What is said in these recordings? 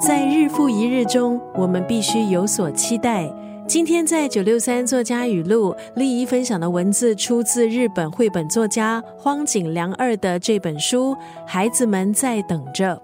在日复一日中，我们必须有所期待。今天在九六三作家语录，丽姨分享的文字出自日本绘本作家荒井良二的这本书《孩子们在等着》。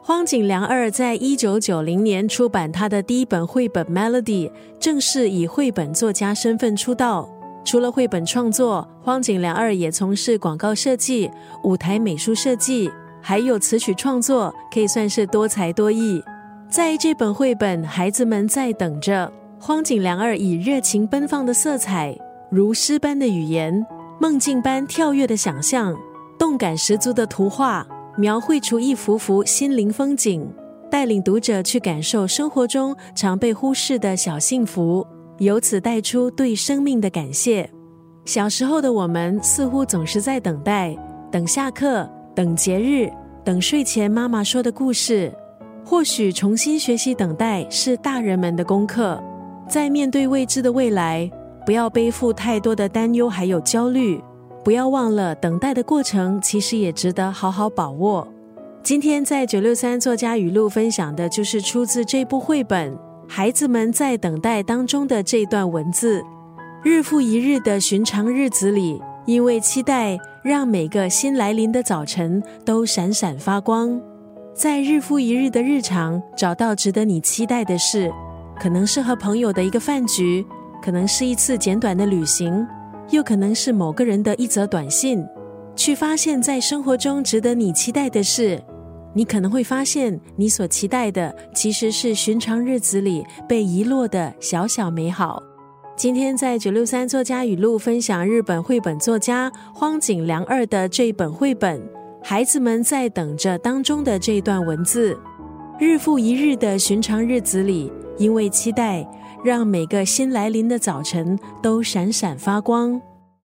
荒井良二在一九九零年出版他的第一本绘本《Melody》，正式以绘本作家身份出道。除了绘本创作，荒井良二也从事广告设计、舞台美术设计，还有词曲创作，可以算是多才多艺。在这本绘本《孩子们在等着》。荒井良二以热情奔放的色彩，如诗般的语言，梦境般跳跃的想象，动感十足的图画，描绘出一幅幅心灵风景，带领读者去感受生活中常被忽视的小幸福，由此带出对生命的感谢。小时候的我们似乎总是在等待，等下课，等节日，等睡前妈妈说的故事。或许重新学习等待是大人们的功课。在面对未知的未来，不要背负太多的担忧还有焦虑，不要忘了等待的过程其实也值得好好把握。今天在九六三作家语录分享的就是出自这部绘本《孩子们在等待》当中的这段文字：日复一日的寻常日子里，因为期待，让每个新来临的早晨都闪闪发光。在日复一日的日常，找到值得你期待的事。可能是和朋友的一个饭局，可能是一次简短的旅行，又可能是某个人的一则短信。去发现，在生活中值得你期待的事，你可能会发现，你所期待的其实是寻常日子里被遗落的小小美好。今天在九六三作家语录分享日本绘本作家荒井良二的这一本绘本《孩子们在等着》当中的这段文字：日复一日的寻常日子里。因为期待，让每个新来临的早晨都闪闪发光。